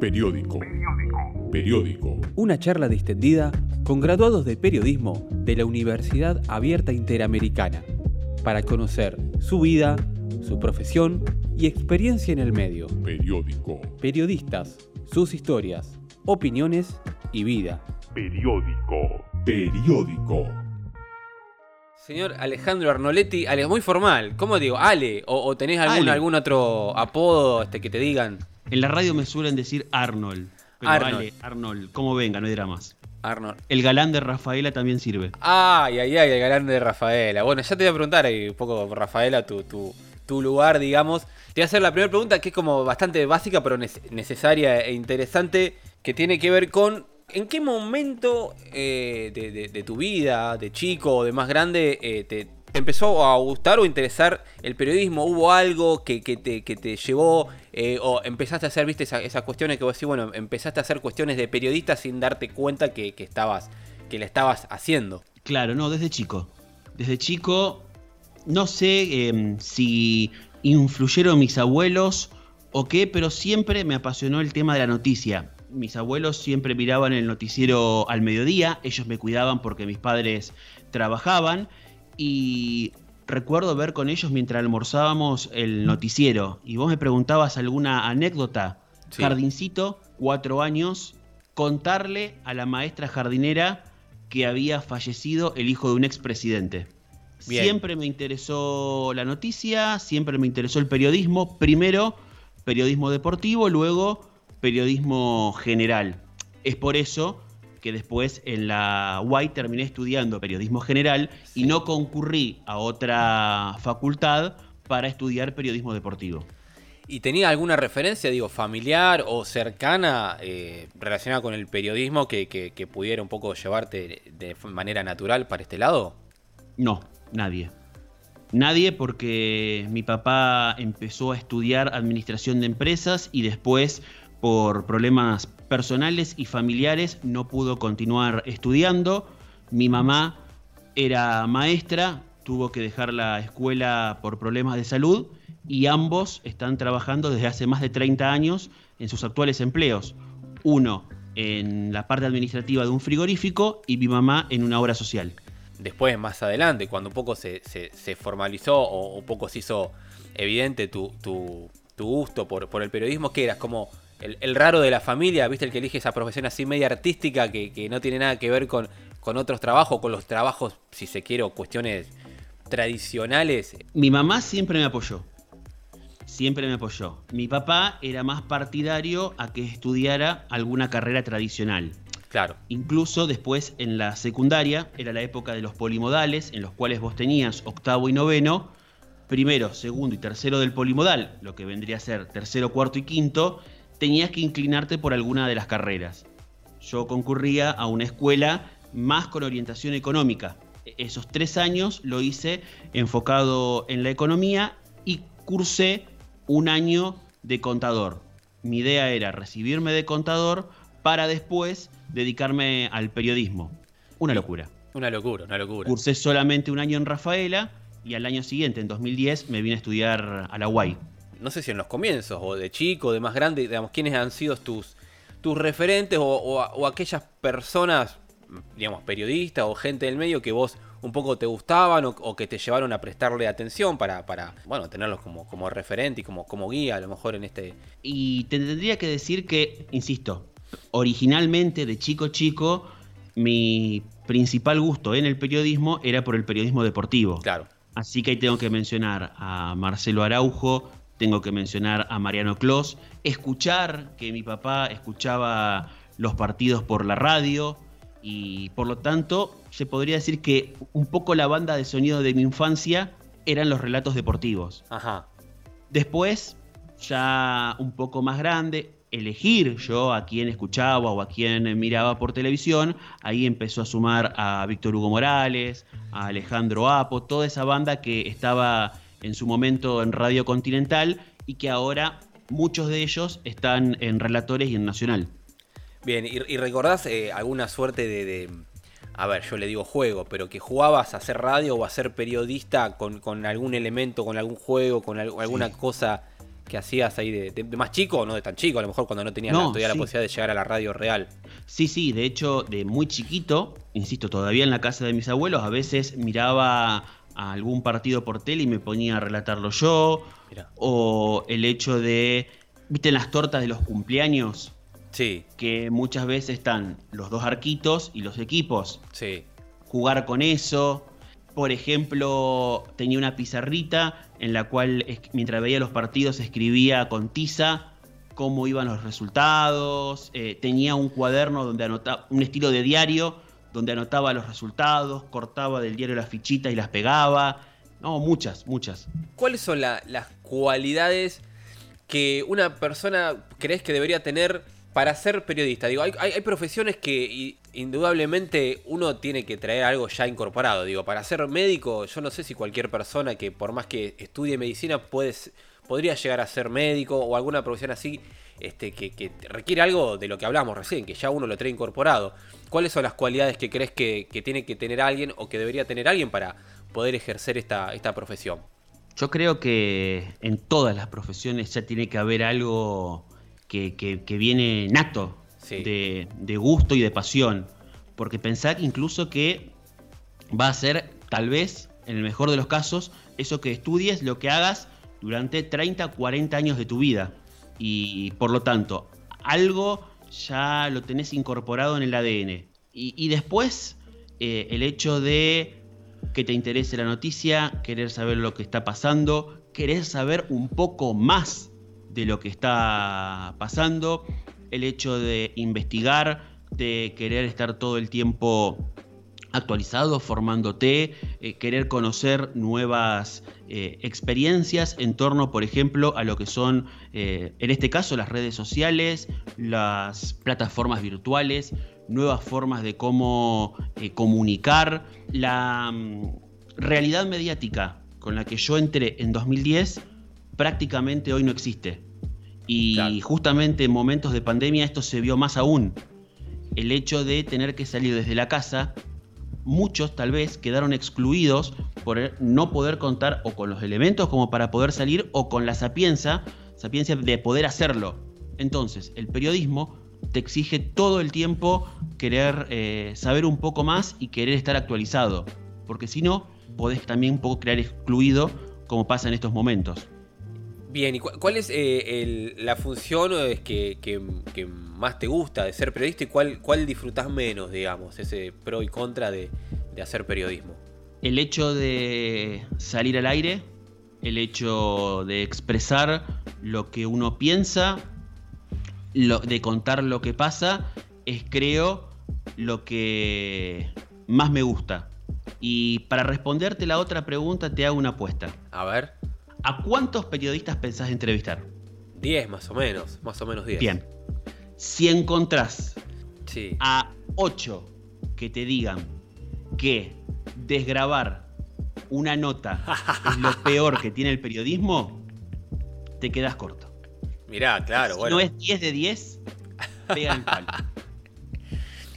Periódico. Periódico. Una charla distendida con graduados de periodismo de la Universidad Abierta Interamericana para conocer su vida, su profesión y experiencia en el medio. Periódico. Periodistas, sus historias, opiniones y vida. Periódico. Periódico. Señor Alejandro Arnoletti, Ale, muy formal. ¿Cómo digo? Ale, o, o tenés algún, Ale. algún otro apodo este, que te digan. En la radio me suelen decir Arnold. Pero Arnold. Ale, Arnold, como venga, no hay dramas. Arnold. El galán de Rafaela también sirve. Ay, ay, ay, el galán de Rafaela. Bueno, ya te voy a preguntar ahí un poco, Rafaela, tu, tu, tu lugar, digamos. Te voy a hacer la primera pregunta que es como bastante básica, pero nece- necesaria e interesante, que tiene que ver con en qué momento eh, de, de- de tu vida, de chico o de más grande, eh, te, empezó a gustar o interesar el periodismo. ¿Hubo algo que, que te, que te llevó eh, o empezaste a hacer, viste, esa- esas cuestiones que vos decís, bueno, empezaste a hacer cuestiones de periodista sin darte cuenta que, que estabas, que la estabas haciendo? Claro, no, desde chico. Desde chico, no sé em, si influyeron mis abuelos o qué, pero siempre me apasionó el tema de la noticia. Mis abuelos siempre miraban el noticiero al mediodía, ellos me cuidaban porque mis padres trabajaban y recuerdo ver con ellos mientras almorzábamos el noticiero y vos me preguntabas alguna anécdota. Sí. Jardincito, cuatro años, contarle a la maestra jardinera que había fallecido el hijo de un expresidente. Bien. Siempre me interesó la noticia, siempre me interesó el periodismo. Primero, periodismo deportivo, luego periodismo general. Es por eso que después en la UAI terminé estudiando periodismo general y no concurrí a otra facultad para estudiar periodismo deportivo. ¿Y tenía alguna referencia, digo, familiar o cercana eh, relacionada con el periodismo que, que- que pudiera un poco llevarte de manera natural para este lado? No, nadie. Nadie porque mi papá empezó a estudiar administración de empresas y después por problemas personales y familiares no pudo continuar estudiando. Mi mamá era maestra, tuvo que dejar la escuela por problemas de salud y ambos están trabajando desde hace más de 30 años en sus actuales empleos. Uno en la parte administrativa de un frigorífico y mi mamá en una obra social. Después, más adelante, cuando un poco se, formalizó o un poco se hizo evidente tu, tu- tu gusto por, por el periodismo, que eras como el, el raro de la familia, viste, el que elige esa profesión así media artística que, que no tiene nada que ver con, con otros trabajos, con los trabajos, si se quiere, o cuestiones tradicionales. Mi mamá siempre me apoyó. Siempre me apoyó. Mi papá era más partidario a que estudiara alguna carrera tradicional. Claro, Incluso después en la secundaria, era la época de los polimodales, en los cuales vos tenías octavo y noveno, primero, segundo y tercero del polimodal, lo que vendría a ser tercero, cuarto y quinto, tenías que inclinarte por alguna de las carreras. Yo concurría a una escuela más con orientación económica. E- Esos tres años lo hice enfocado en la economía y cursé un año de contador. Mi idea era recibirme de contador para después dedicarme al periodismo. Una locura. una locura, una locura. Cursé solamente un año en Rafaela y al año siguiente, en 2010, me vine a estudiar a la UAI. No sé si en los comienzos, o de chico, de más grande, digamos, quiénes han sido tus, tus referentes o, o- o aquellas personas, digamos, periodistas o gente del medio que vos un poco te gustaban o, o que te llevaron a prestarle atención para, para bueno, tenerlos como, como referente y como, como guía, a lo mejor en este... Y te tendría que decir que, insisto, originalmente de chico chico, mi principal gusto en el periodismo era por el periodismo deportivo. Claro, Así que ahí tengo que mencionar a Marcelo Araujo, tengo que mencionar a Mariano Clos, escuchar que mi papá escuchaba los partidos por la radio y por lo tanto se podría decir que un poco la banda de sonido de mi infancia eran los relatos deportivos. ajá, Después, ya un poco más grande, elegir yo a quién escuchaba o a quién miraba por televisión, ahí empezó a sumar a Víctor Hugo Morales, a Alejandro Apo, toda esa banda que estaba en su momento en Radio Continental y que ahora muchos de ellos están en Relatores y en Nacional. Bien, ¿y, y recordás eh, alguna suerte de, de- A ver, yo le digo juego, pero que jugabas a hacer radio o a ser periodista con, con algún elemento, con algún juego, con al- alguna cosa que hacías ahí de, de- de más chico o no de tan chico, a lo mejor cuando no tenías No, la, todavía la posibilidad de llegar a la radio real. Sí, sí, de hecho, de muy chiquito, insisto, todavía en la casa de mis abuelos, a veces miraba a algún partido por tele y me ponía a relatarlo yo, Mirá. o el hecho de, viste, las tortas de los cumpleaños, Sí, que muchas veces están los dos arquitos y los equipos, sí. jugar con eso. Por ejemplo, tenía una pizarrita en la cual mientras veía los partidos escribía con tiza cómo iban los resultados. eh, tenía un cuaderno donde anotaba, un estilo de diario donde anotaba los resultados, cortaba del diario las fichitas y las pegaba. No, muchas, muchas. ¿Cuáles son la- las cualidades que una persona crees que debería tener para ser periodista? Digo, hay, hay- hay profesiones que indudablemente uno tiene que traer algo ya incorporado. Digo, para ser médico, yo no sé si cualquier persona que por más que estudie medicina puede, s- podría llegar a ser médico o alguna profesión así este, que, que requiere algo de lo que hablamos recién, que ya uno lo trae incorporado. ¿Cuáles son las cualidades que crees que, que tiene que tener alguien o que debería tener alguien para poder ejercer esta, esta profesión? Yo creo que en todas las profesiones ya tiene que haber algo que, que- que viene nato, Sí. de, de gusto y de pasión. Porque pensar incluso que va a ser, tal vez, en el mejor de los casos, eso que estudies, lo que hagas durante 30, 40 años de tu vida. Y por lo tanto, algo ya lo tenés incorporado en el ADN. Y, después, eh, el hecho de que te interese la noticia, querer saber lo que está pasando, querer saber un poco más de lo que está pasando, el hecho de investigar, de querer estar todo el tiempo actualizado, formándote, eh, querer conocer nuevas eh, experiencias en torno, por ejemplo, a lo que son, eh, en este caso, las redes sociales, las plataformas virtuales, nuevas formas de cómo comunicar, la mm, realidad mediática con la que yo entré en 2010 prácticamente hoy no existe. Y Claro. justamente en momentos de pandemia esto se vio más aún. El hecho de tener que salir desde la casa, muchos tal vez quedaron excluidos por no poder contar o con los elementos como para poder salir o con la sapienza, sapiencia de poder hacerlo. Entonces, el periodismo te exige todo el tiempo querer eh, saber un poco más y querer estar actualizado, porque si no, podés también un poco crear excluido como pasa en estos momentos. Bien, ¿y cu- cuál es eh, el- la función que, que- que más te gusta de ser periodista y cuál, cuál disfrutás menos, digamos, ese pro y contra de, de hacer periodismo? El hecho de salir al aire, el hecho de expresar lo que uno piensa, lo- de contar lo que pasa, es creo lo que más me gusta. Y para responderte la otra pregunta te hago una apuesta. A ver, ¿A cuántos periodistas pensás entrevistar? 10 más o menos, más o menos 10. Bien. Si encontrás Sí. a 8 que te digan que desgrabar una nota es lo peor que tiene el periodismo, te quedas corto. Mirá, claro, si bueno. no es 10 de 10, pega el palo.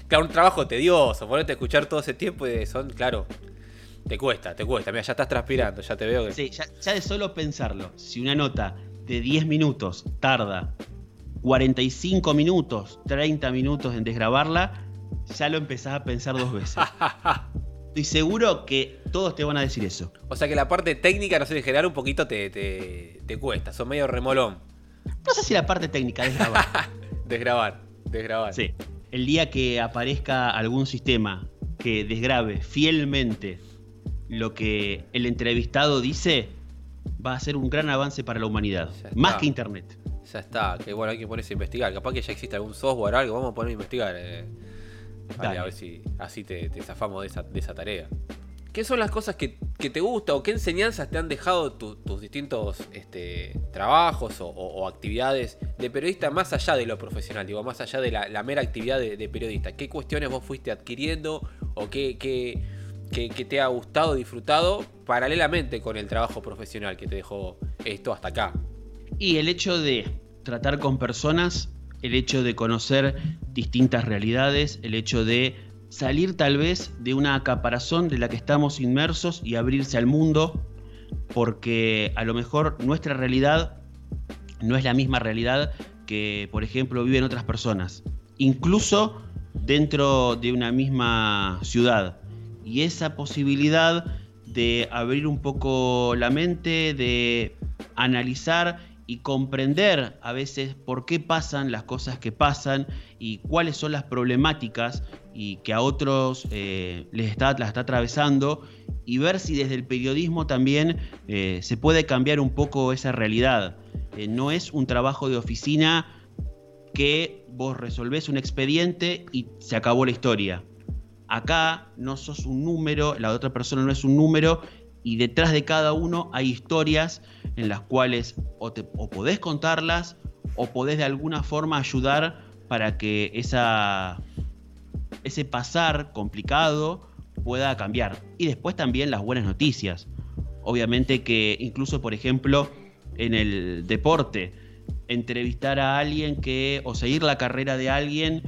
Claro, un trabajo tedioso, ponerte a escuchar todo ese tiempo y son, claro, te cuesta, te cuesta. Mira, ya estás transpirando, ya te veo que... Sí, ya, ya de solo pensarlo, si una nota de 10 minutos tarda 45 minutos, 30 minutos en desgrabarla, ya lo empezás a pensar dos veces. Estoy seguro que todos te van a decir eso. O sea que la parte técnica, no sé, en general un poquito te, te, te cuesta, son medio remolón. No sé si la parte técnica es grabar. Desgrabar, desgrabar. Sí. El día que aparezca algún sistema que desgrabe fielmente lo que el entrevistado dice, va a ser un gran avance para la humanidad. Más que internet. Ya está, que bueno, hay que ponerse a investigar. Capaz que ya existe algún software o algo, vamos a poner a investigar. eh. Dale. a ver si así te, te zafamos de esa, de esa tarea. ¿Qué son las cosas que, que te gusta o qué enseñanzas te han dejado tu- tus distintos este, trabajos o, o- o actividades de periodista más allá de lo profesional? Digo, más allá de la, la mera actividad de, de periodista. ¿Qué cuestiones vos fuiste adquiriendo o qué, qué- qué te ha gustado, disfrutado paralelamente con el trabajo profesional que te dejó esto hasta acá? Y el hecho de tratar con personas, el hecho de conocer distintas realidades, el hecho de salir tal vez de una caparazón de la que estamos inmersos y abrirse al mundo, porque a lo mejor nuestra realidad no es la misma realidad que, por ejemplo, viven otras personas, incluso dentro de una misma ciudad. Y esa posibilidad de abrir un poco la mente, de analizar y comprender a veces por qué pasan las cosas que pasan y cuáles son las problemáticas y que a otros eh, les está, las está atravesando y ver si desde el periodismo también eh, se puede cambiar un poco esa realidad. Eh, no es un trabajo de oficina que vos resolvés un expediente y se acabó la historia. Acá no sos un número, la otra persona no es un número y detrás de cada uno hay historias en las cuales o, te, podés contarlas o podés de alguna forma ayudar para que esa, ese pasar complicado pueda cambiar. Y después también las buenas noticias. Obviamente que incluso, por ejemplo, en el deporte, entrevistar a alguien que, o seguir la carrera de alguien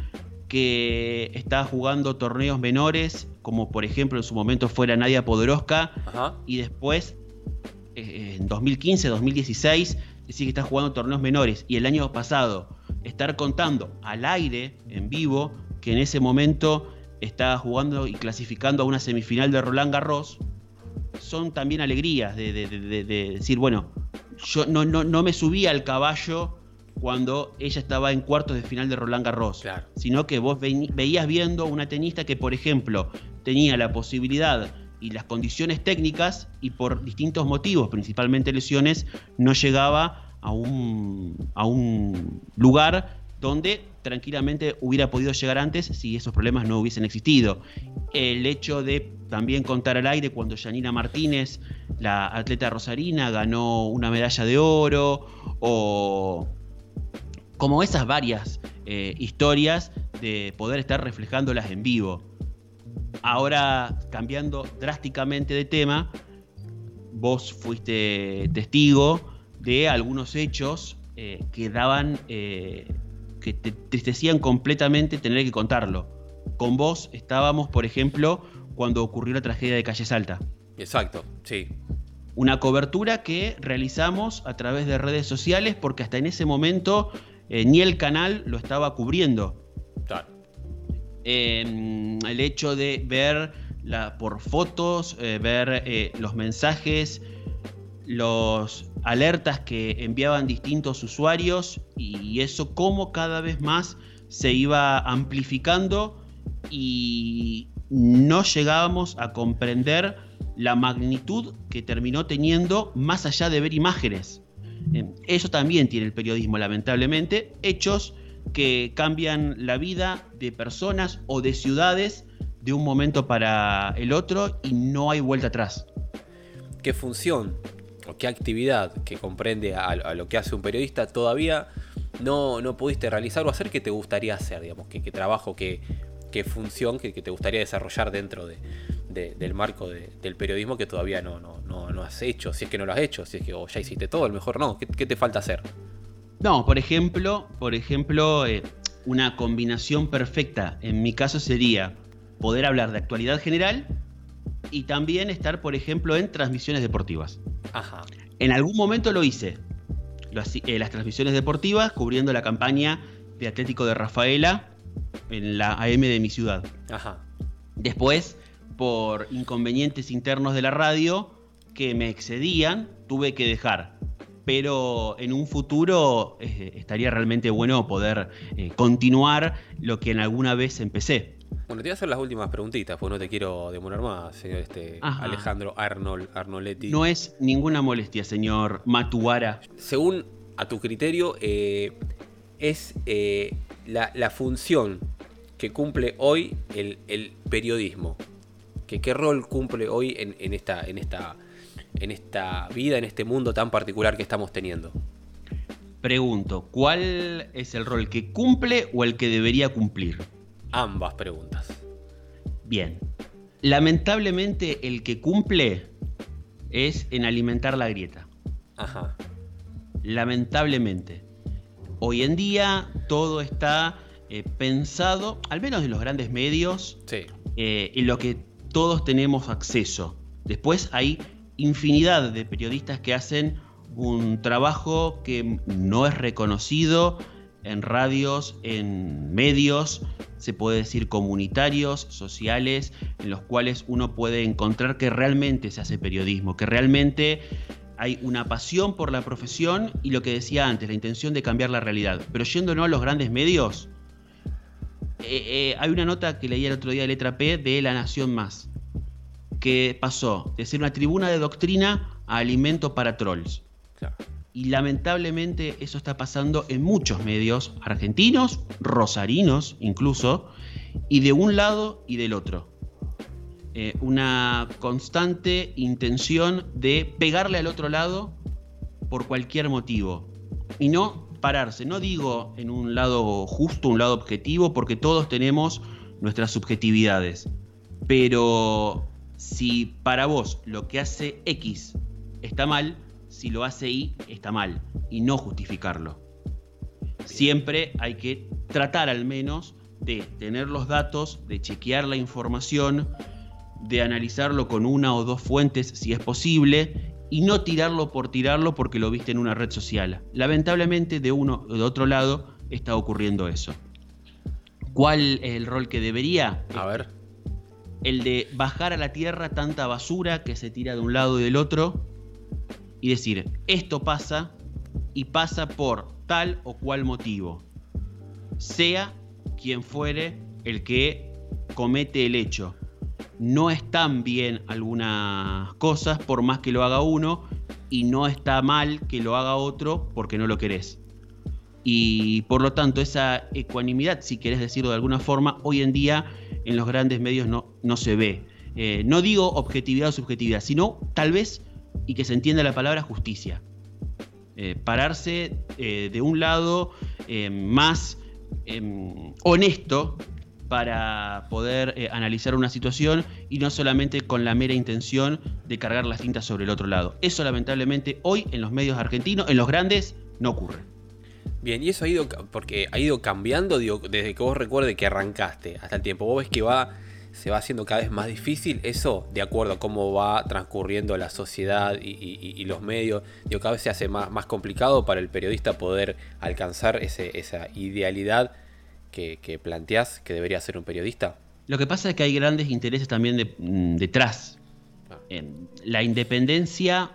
que está jugando torneos menores, como por ejemplo en su momento fuera Nadia Podoroska, Ajá. y después, eh, en 2015, 2016, decir que está jugando torneos menores, y el año pasado estar contando al aire, en vivo, que en ese momento está jugando y clasificando a una semifinal de Roland Garros, son también alegrías de, de- de- de decir, bueno, yo no, no, no me subí al caballo cuando ella estaba en cuartos de final de Roland Garros, Claro. sino que vos veías viendo una tenista que, por ejemplo, tenía la posibilidad y las condiciones técnicas y por distintos motivos, principalmente lesiones, no llegaba a un, a un lugar donde tranquilamente hubiera podido llegar antes si esos problemas no hubiesen existido. El hecho de también contar al aire cuando Janina Martínez, la atleta rosarina, ganó una medalla de oro o como esas varias eh, historias de poder estar reflejándolas en vivo. Ahora, cambiando drásticamente de tema, vos fuiste testigo de algunos hechos eh, que daban, eh, que te tristecían completamente tener que contarlo. Con vos estábamos, por ejemplo, cuando ocurrió la tragedia de Calle Salta. Exacto, sí. Una cobertura que realizamos a través de redes sociales porque hasta en ese momento eh, ni el canal lo estaba cubriendo. Claro. Eh, el hecho de ver la, por fotos, eh, ver eh, los mensajes, los alertas que enviaban distintos usuarios y eso cómo cada vez más se iba amplificando y no llegábamos a comprender la magnitud que terminó teniendo más allá de ver imágenes. Eh, Eso también tiene el periodismo, lamentablemente, hechos que cambian la vida de personas o de ciudades de un momento para el otro y no hay vuelta atrás. ¿Qué función o qué actividad que comprende a, lo que hace un periodista todavía no, no pudiste realizar o hacer que te gustaría hacer? Digamos, qué, trabajo, qué, qué función que, que te gustaría desarrollar dentro de, de- del marco de- del periodismo que todavía no, no, no, no has hecho, si es que no lo has hecho, si es que o ya hiciste todo, a lo mejor no. ¿Qué, qué te falta hacer? No, por ejemplo, por ejemplo, eh, una combinación perfecta en mi caso sería poder hablar de actualidad general y también estar, por ejemplo, en transmisiones deportivas. Ajá. En algún momento lo hice. Hací- eh, las transmisiones deportivas cubriendo la campaña de Atlético de Rafaela en la AM de mi ciudad. Ajá. Después, por inconvenientes internos de la radio que me excedían, tuve que dejar. Pero en un futuro eh, estaría realmente bueno poder eh, continuar lo que en alguna vez empecé. Bueno, te voy a hacer las últimas preguntitas, porque no te quiero demorar más, señor este Ajá. Alejandro Arnold Arnoletti. No es ninguna molestia, señor Matuara. según a tu criterio, eh, es la, la función que cumple hoy el, el periodismo. Que, ¿Qué rol cumple hoy en, en esta, en, esta, en esta vida, en este mundo tan particular que estamos teniendo? Pregunto, ¿cuál es el rol que cumple o el que debería cumplir? Ambas preguntas. Bien. Lamentablemente el que cumple es en alimentar la grieta. Ajá. Lamentablemente. Hoy en día todo está eh, pensado, al menos en los grandes medios, Sí. eh, en lo que todos tenemos acceso. Después hay infinidad de periodistas que hacen un trabajo que no es reconocido en radios, en medios, se puede decir comunitarios, sociales, en los cuales uno puede encontrar que realmente se hace periodismo, que realmente hay una pasión por la profesión y lo que decía antes, la intención de cambiar la realidad. Pero yéndonos a los grandes medios, eh, eh, hay una nota que leí el otro día de letra P de La Nación Más, que pasó de ser una tribuna de doctrina a alimento para trolls. Y lamentablemente eso está pasando en muchos medios argentinos, rosarinos incluso, y de un lado y del otro. Eh, una constante intención de pegarle al otro lado por cualquier motivo. Y no pararse, no digo en un lado justo, un lado objetivo, porque todos tenemos nuestras subjetividades. Pero si para vos lo que hace X está mal, si lo hace Y está mal y no justificarlo. Siempre hay que tratar al menos de tener los datos, de chequear la información, de analizarlo con una o dos fuentes si es posible y no tirarlo por tirarlo porque lo viste en una red social. Lamentablemente de uno o de otro lado está ocurriendo eso. ¿Cuál es el rol que debería? A ver. El de bajar a la tierra tanta basura que se tira de un lado y del otro y decir, esto pasa y pasa por tal o cual motivo. Sea quien fuere el que comete el hecho. No están bien algunas cosas por más que lo haga uno y no está mal que lo haga otro porque no lo querés. Y por lo tanto esa ecuanimidad, si querés decirlo de alguna forma, hoy en día en los grandes medios no, no se ve. Eh, no digo objetividad o subjetividad, sino tal vez y que se entienda la palabra justicia. Eh, pararse eh, de un lado más em, honesto para poder analizar una situación y no solamente con la mera intención de cargar las cintas sobre el otro lado. Eso lamentablemente hoy en los medios argentinos, en los grandes, no ocurre. Bien, y eso ha ido, porque ha ido cambiando desde que vos recuerdes que arrancaste hasta el tiempo. Vos ves que va se va haciendo cada vez más difícil, eso de acuerdo a cómo va transcurriendo la sociedad y, los medios, digo, cada vez se hace más complicado para el periodista poder alcanzar esa idealidad que, que planteás que debería ser un periodista. Lo que pasa es que hay grandes intereses también mm, detrás. Ah. la independencia,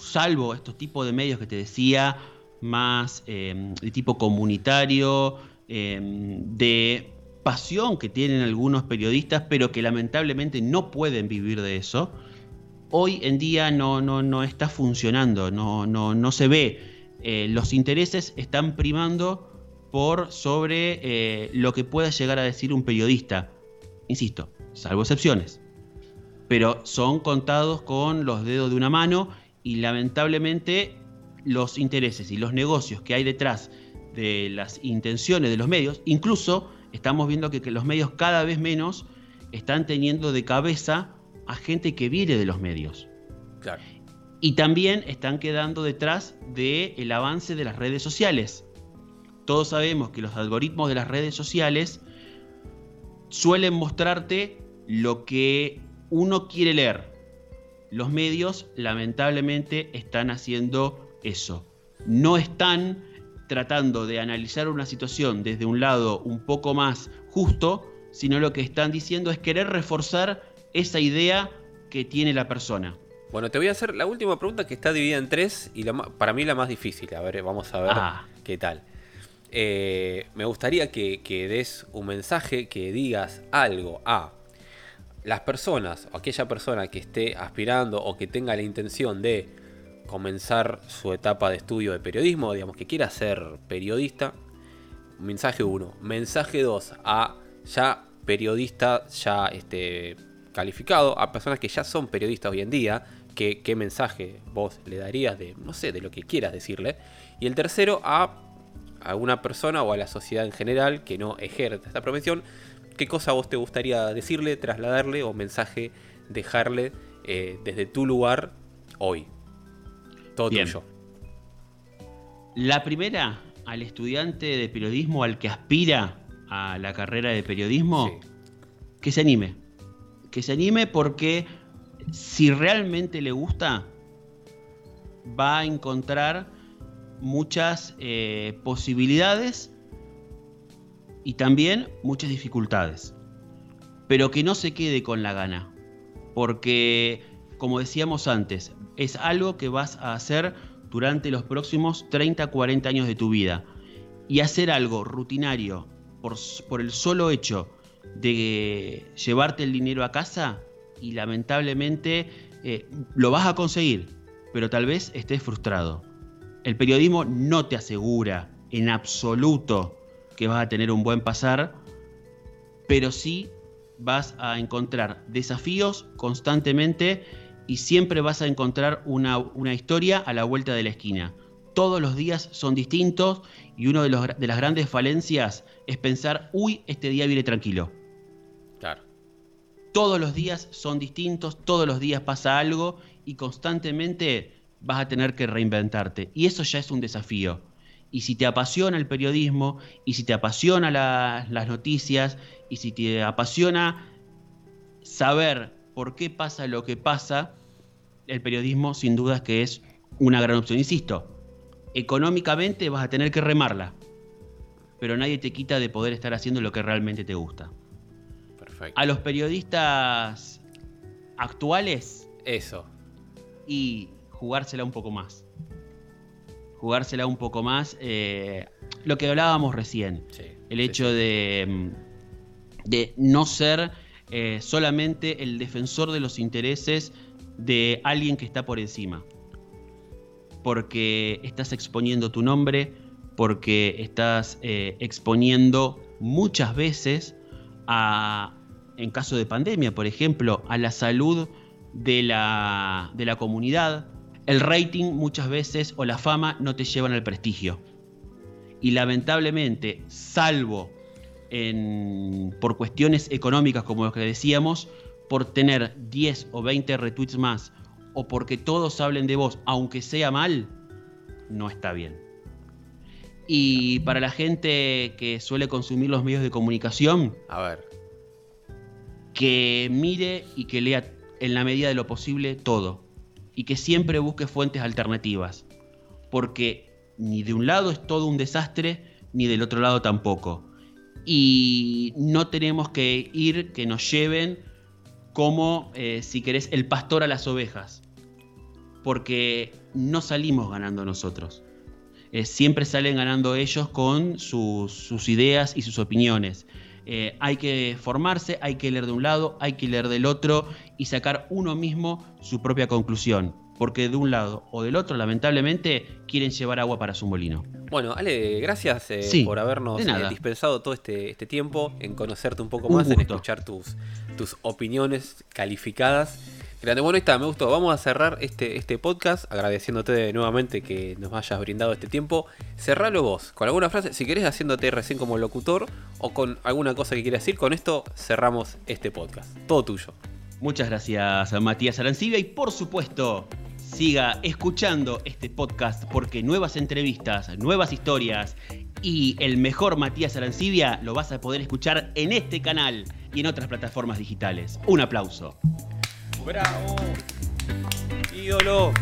salvo estos tipos de medios que te decía, más eh, de tipo comunitario, eh, de pasión que tienen algunos periodistas, pero que lamentablemente no pueden vivir de eso, hoy en día no, no, no está funcionando, no, no, no se ve. Eh, los intereses están primando por sobre eh, lo que pueda llegar a decir un periodista. Insisto, salvo excepciones. Pero son contados con los dedos de una mano y lamentablemente los intereses y los negocios que hay detrás de las intenciones de los medios, incluso estamos viendo que, los medios cada vez menos están teniendo de cabeza a gente que viene de los medios. Y también están quedando detrás del avance de las redes sociales. Todos sabemos que los algoritmos de las redes sociales suelen mostrarte lo que uno quiere leer. Los medios lamentablemente están haciendo eso. No están tratando de analizar una situación desde un lado un poco más justo, sino lo que están diciendo es querer reforzar esa idea que tiene la persona. Bueno, te voy a hacer la última pregunta que está dividida en tres y para mí la más difícil. A ver, vamos a ver ah. qué tal. Eh, me gustaría que, des un mensaje, que digas algo a las personas, o aquella persona que esté aspirando o que tenga la intención de comenzar su etapa de estudio de periodismo, digamos que quiera ser periodista. Mensaje 1. Mensaje 2 a ya periodista ya este, calificado, a personas que ya son periodistas hoy en día, que, qué mensaje vos le darías de, no sé, de lo que quieras decirle. Y el tercero a alguna persona o a la sociedad en general que no ejerce esta profesión, qué cosa vos te gustaría decirle, trasladarle o mensaje dejarle eh, desde tu lugar hoy. Bien. La primera, al estudiante de periodismo, al que aspira a la carrera de periodismo, que se anime. Que se anime porque si realmente le gusta, va a encontrar muchas eh, posibilidades y también muchas dificultades. Pero que no se quede con la gana, porque como decíamos antes, es algo que vas a hacer durante los próximos 30, 40 años de tu vida. Y hacer algo rutinario por, el solo hecho de llevarte el dinero a casa y lamentablemente eh, lo vas a conseguir, pero tal vez estés frustrado. El periodismo no te asegura en absoluto que vas a tener un buen pasar, pero sí vas a encontrar desafíos constantemente y siempre vas a encontrar una, una historia a la vuelta de la esquina. Todos los días son distintos y una de, de las grandes falencias es pensar, uy, este día viene tranquilo. Claro. Todos los días son distintos, todos los días pasa algo y constantemente vas a tener que reinventarte. Y eso ya es un desafío. Y si te apasiona el periodismo, y si te apasiona las noticias, y si te apasiona saber por qué pasa lo que pasa, el periodismo sin duda es que es una gran opción. Insisto, económicamente vas a tener que remarla, pero nadie te quita de poder estar haciendo lo que realmente te gusta. Perfecto. A los periodistas actuales Eso. y jugársela un poco más. Jugársela un poco más. eh, lo que hablábamos recién. Sí, El sí, hecho sí. de, mm, de no ser eh, solamente el defensor de los intereses de alguien que está por encima. Porque estás exponiendo tu nombre, porque estás eh, exponiendo muchas veces a, en caso de pandemia, por ejemplo, a la salud de la, de la comunidad. El rating muchas veces o la fama no te llevan al prestigio. Y lamentablemente, salvo en- por cuestiones económicas, como lo que decíamos, por tener 10 o 20 retweets más, o porque todos hablen de vos, aunque sea mal, no está bien. Y para la gente que suele consumir los medios de comunicación, A ver. que mire y que lea en la medida de lo posible todo. Y que siempre busque fuentes alternativas. Porque ni de un lado es todo un desastre, ni del otro lado tampoco. Y no tenemos que ir que nos lleven como, eh, si querés, el pastor a las ovejas. Porque no salimos ganando nosotros. Eh, siempre salen ganando ellos con sus, sus ideas y sus opiniones. Eh, hay que formarse, hay que leer de un lado, hay que leer del otro y sacar uno mismo su propia conclusión. Porque de un lado o del otro, lamentablemente, quieren llevar agua para su molino. Bueno, Ale, gracias eh, Sí, por habernos eh, dispensado todo este, este tiempo en conocerte un poco Un más, en escuchar tus, tus opiniones calificadas. Grande, bueno, ahí está, me gustó. Vamos a cerrar este, este podcast agradeciéndote nuevamente que nos hayas brindado este tiempo. Cerralo vos, con alguna frase, si querés haciéndote recién como locutor o con alguna cosa que quieras decir, con esto cerramos este podcast. Todo tuyo. Muchas gracias a Matías Arancibia y por supuesto siga escuchando este podcast porque nuevas entrevistas, nuevas historias y el mejor Matías Arancibia lo vas a poder escuchar en este canal y en otras plataformas digitales. Un aplauso. Bravo. Ídolo.